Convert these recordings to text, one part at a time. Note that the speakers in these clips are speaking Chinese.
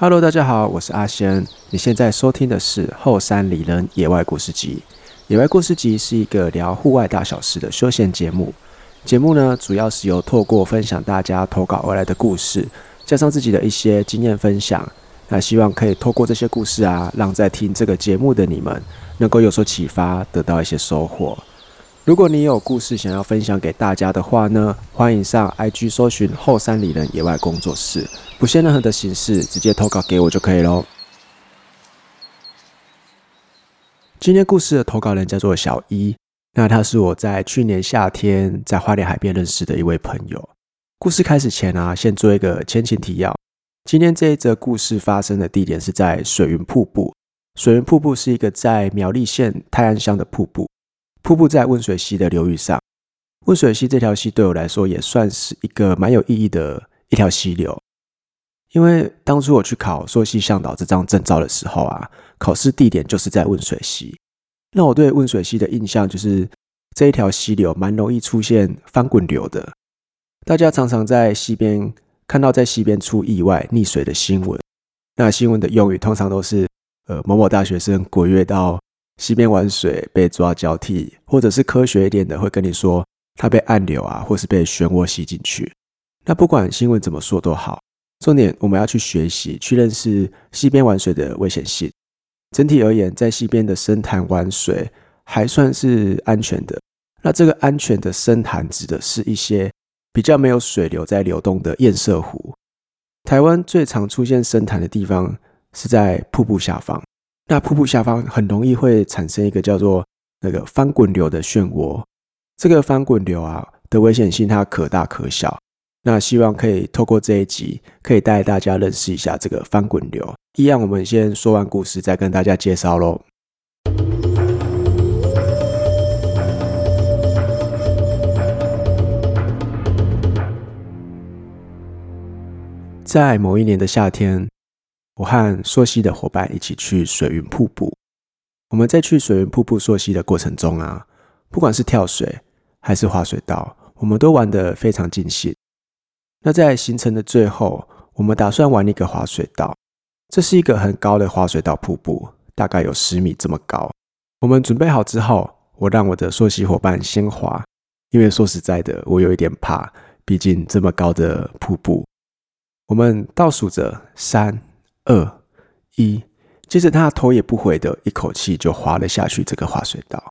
Hello，大家好，我是阿仙。你现在收听的是后山里人野外故事集。野外故事集是一个聊户外大小事的休闲节目。节目呢，主要是由透过分享大家投稿而来的故事，加上自己的一些经验分享。那希望可以透过这些故事啊，让在听这个节目的你们能够有所启发，得到一些收获。如果你有故事想要分享给大家的话呢，欢迎上 IG 搜寻后山里人野外工作室，不限任何的形式，直接投稿给我就可以喽。今天故事的投稿人叫做小一，那他是我在去年夏天在花莲海边认识的一位朋友。故事开始前啊，先做一个前情提要。今天这一则故事发生的地点是在水云瀑布。水云瀑布是一个在苗栗县泰安乡的瀑布。瀑布在温水溪的流域上，温水溪这条溪对我来说也算是一个蛮有意义的一条溪流。因为当初我去考溯溪向导这张证照的时候啊，考试地点就是在温水溪。那我对温水溪的印象就是这一条溪流蛮容易出现翻滚流的，大家常常在溪边看到在溪边出意外溺水的新闻。那新闻的用语通常都是呃某某大学生滚跃到。溪边玩水被抓交替，或者是科学一点的会跟你说他被暗流啊，或是被漩涡吸进去。那不管新闻怎么说都好，重点我们要去学习，去认识溪边玩水的危险性。整体而言，在溪边的深潭玩水还算是安全的。那这个安全的深潭指的是一些比较没有水流在流动的堰塞湖。台湾最常出现深潭的地方是在瀑布下方。那瀑布下方很容易会产生一个叫做那个翻滚流的漩涡，这个翻滚流啊的危险性它可大可小。那希望可以透过这一集，可以带大家认识一下这个翻滚流。一样，我们先说完故事，再跟大家介绍喽。在某一年的夏天。我和朔溪的伙伴一起去水云瀑布。我们在去水云瀑布溯溪的过程中啊，不管是跳水还是滑水道，我们都玩得非常尽兴。那在行程的最后，我们打算玩一个滑水道。这是一个很高的滑水道瀑布，大概有十米这么高。我们准备好之后，我让我的溯溪伙伴先滑，因为说实在的，我有一点怕，毕竟这么高的瀑布。我们倒数着三。二一，接着他头也不回的一口气就滑了下去。这个滑水道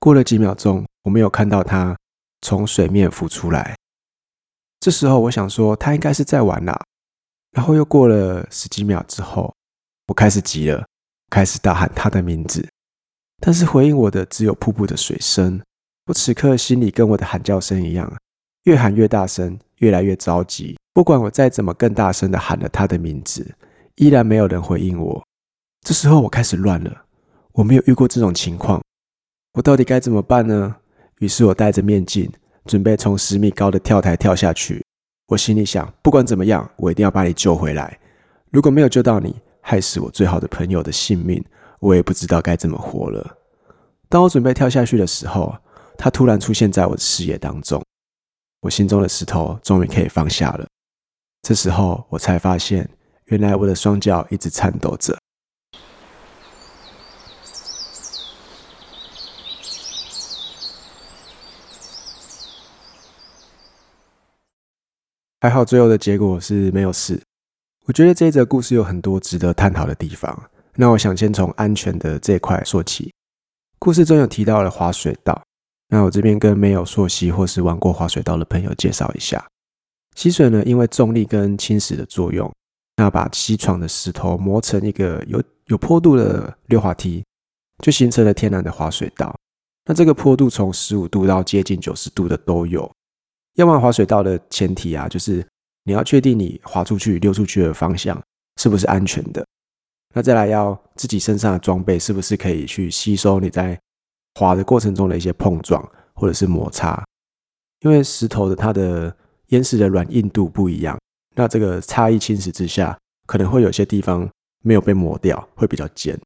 过了几秒钟，我没有看到他从水面浮出来。这时候我想说他应该是在玩啦。然后又过了十几秒之后，我开始急了，开始大喊他的名字，但是回应我的只有瀑布的水声。我此刻心里跟我的喊叫声一样，越喊越大声，越来越着急。不管我再怎么更大声的喊了他的名字。依然没有人回应我，这时候我开始乱了。我没有遇过这种情况，我到底该怎么办呢？于是我戴着面镜，准备从十米高的跳台跳下去。我心里想，不管怎么样，我一定要把你救回来。如果没有救到你，害死我最好的朋友的性命，我也不知道该怎么活了。当我准备跳下去的时候，他突然出现在我的视野当中，我心中的石头终于可以放下了。这时候我才发现。原来我的双脚一直颤抖着，还好最后的结果是没有事。我觉得这一则故事有很多值得探讨的地方。那我想先从安全的这一块说起。故事中有提到了滑水道，那我这边跟没有溯溪或是玩过滑水道的朋友介绍一下，溪水呢因为重力跟侵蚀的作用。那把溪床的石头磨成一个有有坡度的溜滑梯，就形成了天然的滑水道。那这个坡度从十五度到接近九十度的都有。要玩滑水道的前提啊，就是你要确定你滑出去、溜出去的方向是不是安全的。那再来要自己身上的装备是不是可以去吸收你在滑的过程中的一些碰撞或者是摩擦，因为石头的它的岩石的软硬度不一样。那这个差异侵蚀之下，可能会有些地方没有被磨掉，会比较尖。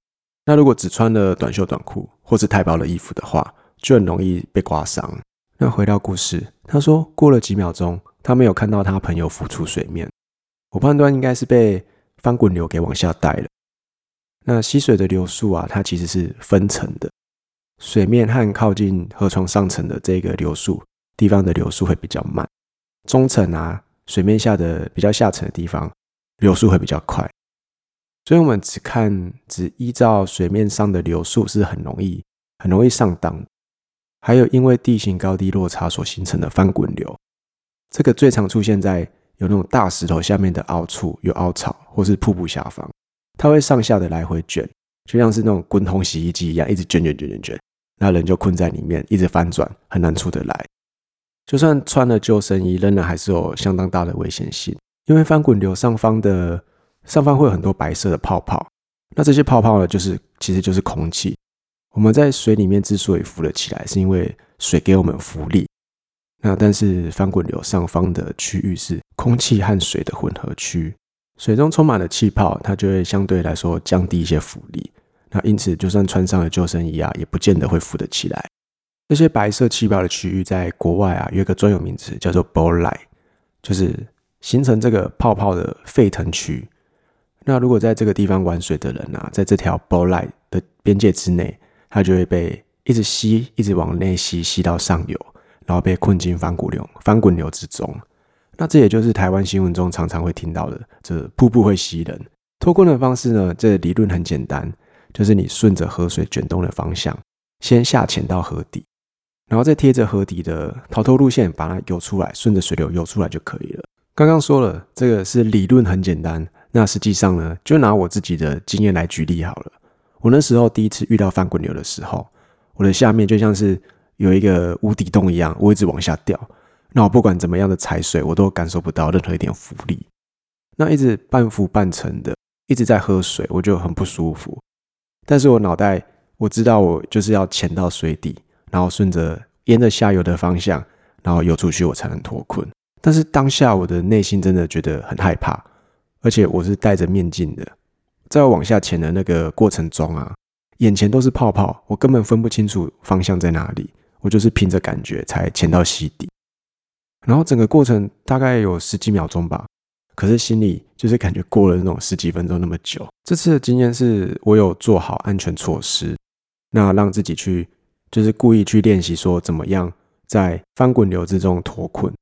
那如果只穿了短袖短裤或是太薄的衣服的话，就很容易被刮伤。那回到故事，他说过了几秒钟，他没有看到他朋友浮出水面。我判断应该是被翻滚流给往下带了。那溪水的流速啊，它其实是分层的，水面和靠近河床上层的这个流速地方的流速会比较慢，中层啊，水面下的比较下沉的地方流速会比较快。所以，我们只看只依照水面上的流速是很容易很容易上当。还有因为地形高低落差所形成的翻滚流，这个最常出现在有那种大石头下面的凹处，有凹槽或是瀑布下方，它会上下的来回卷，就像是那种滚筒洗衣机一样，一直卷卷卷卷卷，那人就困在里面，一直翻转，很难出得来。就算穿了救生衣，仍然还是有相当大的危险性，因为翻滚流上方的上方会有很多白色的泡泡，那这些泡泡呢，就是其实就是空气。我们在水里面之所以浮了起来，是因为水给我们浮力。那但是翻滚流上方的区域是空气和水的混合区，水中充满了气泡，它就会相对来说降低一些浮力。那因此，就算穿上了救生衣啊，也不见得会浮得起来。这些白色气泡的区域，在国外啊，有一个专有名词叫做 ball line，就是形成这个泡泡的沸腾区。那如果在这个地方玩水的人啊，在这条 ball line 的边界之内，它就会被一直吸，一直往内吸，吸到上游，然后被困进翻滚流、翻滚流之中。那这也就是台湾新闻中常常会听到的，这瀑布会吸人。脱困的方式呢？这理论很简单，就是你顺着河水卷动的方向，先下潜到河底，然后再贴着河底的逃脱路线把它游出来，顺着水流游出来就可以了。刚刚说了，这个是理论很简单，那实际上呢，就拿我自己的经验来举例好了。我那时候第一次遇到翻滚流的时候，我的下面就像是有一个无底洞一样，我一直往下掉。那我不管怎么样的踩水，我都感受不到任何一点浮力。那一直半浮半沉的，一直在喝水，我就很不舒服。但是我脑袋我知道，我就是要潜到水底，然后顺着沿着下游的方向，然后游出去，我才能脱困。但是当下我的内心真的觉得很害怕，而且我是戴着面镜的。在往下潜的那个过程中啊，眼前都是泡泡，我根本分不清楚方向在哪里。我就是凭着感觉才潜到溪底，然后整个过程大概有十几秒钟吧，可是心里就是感觉过了那种十几分钟那么久。这次的经验是我有做好安全措施，那让自己去就是故意去练习说怎么样在翻滚流之中脱困。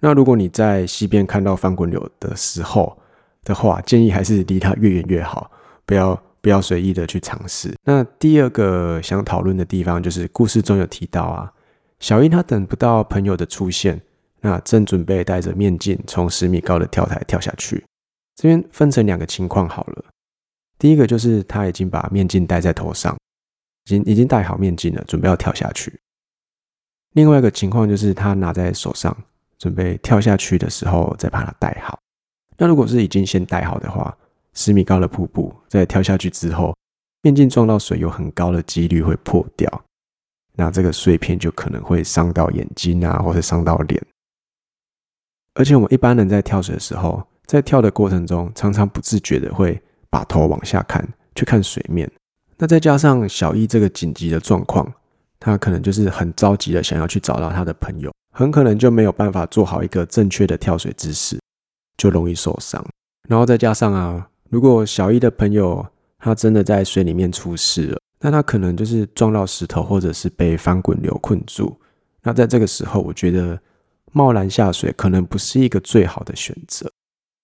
那如果你在溪边看到翻滚流的时候，的话，建议还是离它越远越好，不要不要随意的去尝试。那第二个想讨论的地方就是故事中有提到啊，小英她等不到朋友的出现，那正准备戴着面镜从十米高的跳台跳下去。这边分成两个情况好了，第一个就是他已经把面镜戴在头上，已经已经戴好面镜了，准备要跳下去。另外一个情况就是他拿在手上，准备跳下去的时候再把它戴好。那如果是已经先戴好的话，十米高的瀑布在跳下去之后，面镜撞到水有很高的几率会破掉，那这个碎片就可能会伤到眼睛啊，或者伤到脸。而且我们一般人在跳水的时候，在跳的过程中，常常不自觉的会把头往下看，去看水面。那再加上小易这个紧急的状况，他可能就是很着急的想要去找到他的朋友，很可能就没有办法做好一个正确的跳水姿势。就容易受伤，然后再加上啊，如果小易的朋友他真的在水里面出事了，那他可能就是撞到石头，或者是被翻滚流困住。那在这个时候，我觉得贸然下水可能不是一个最好的选择，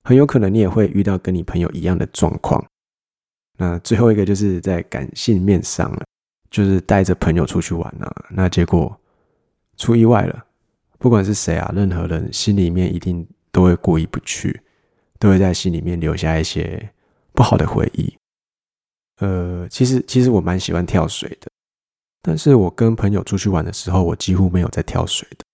很有可能你也会遇到跟你朋友一样的状况。那最后一个就是在感性面上了，就是带着朋友出去玩啊，那结果出意外了，不管是谁啊，任何人心里面一定。都会过意不去，都会在心里面留下一些不好的回忆。呃，其实其实我蛮喜欢跳水的，但是我跟朋友出去玩的时候，我几乎没有在跳水的，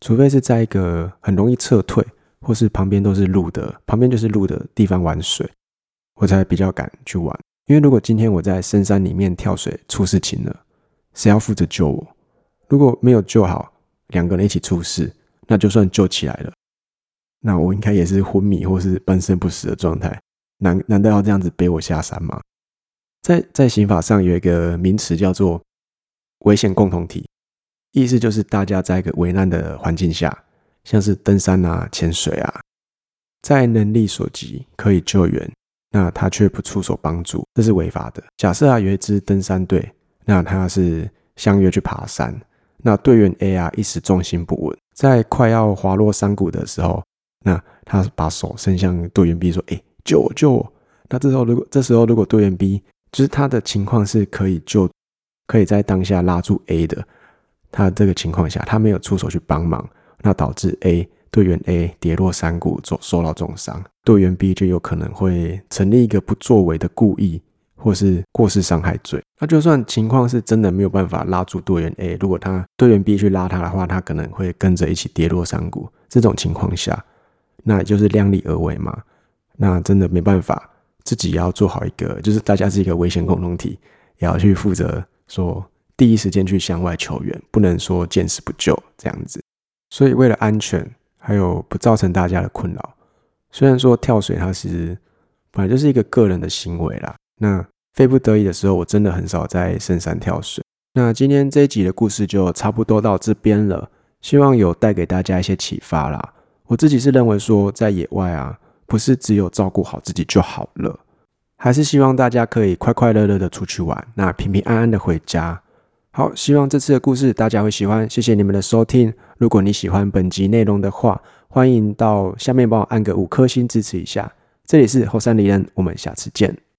除非是在一个很容易撤退，或是旁边都是路的，旁边就是路的地方玩水，我才比较敢去玩。因为如果今天我在深山里面跳水出事情了，谁要负责救我？如果没有救好，两个人一起出事，那就算救起来了。那我应该也是昏迷或是半身不死的状态，难难道要这样子背我下山吗？在在刑法上有一个名词叫做危险共同体，意思就是大家在一个危难的环境下，像是登山啊、潜水啊，在能力所及可以救援，那他却不出手帮助，这是违法的。假设啊有一支登山队，那他是相约去爬山，那队员 A 啊一时重心不稳，在快要滑落山谷的时候，那他把手伸向队员 B 说：“哎，救我，救我！”那这时候如果这时候如果队员 B 就是他的情况是可以救，可以在当下拉住 A 的，他这个情况下他没有出手去帮忙，那导致 A。队员 A 跌落山谷，受受到重伤，队员 B 就有可能会成立一个不作为的故意或是过失伤害罪。那就算情况是真的没有办法拉住队员 A，如果他队员 B 去拉他的话，他可能会跟着一起跌落山谷。这种情况下，那也就是量力而为嘛。那真的没办法，自己要做好一个，就是大家是一个危险共同体，也要去负责说第一时间去向外求援，不能说见死不救这样子。所以为了安全。还有不造成大家的困扰。虽然说跳水它是本来就是一个个人的行为啦，那非不得已的时候，我真的很少在深山跳水。那今天这一集的故事就差不多到这边了，希望有带给大家一些启发啦。我自己是认为说，在野外啊，不是只有照顾好自己就好了，还是希望大家可以快快乐乐的出去玩，那平平安安的回家。好，希望这次的故事大家会喜欢，谢谢你们的收听。如果你喜欢本集内容的话，欢迎到下面帮我按个五颗星支持一下。这里是后山离人，我们下次见。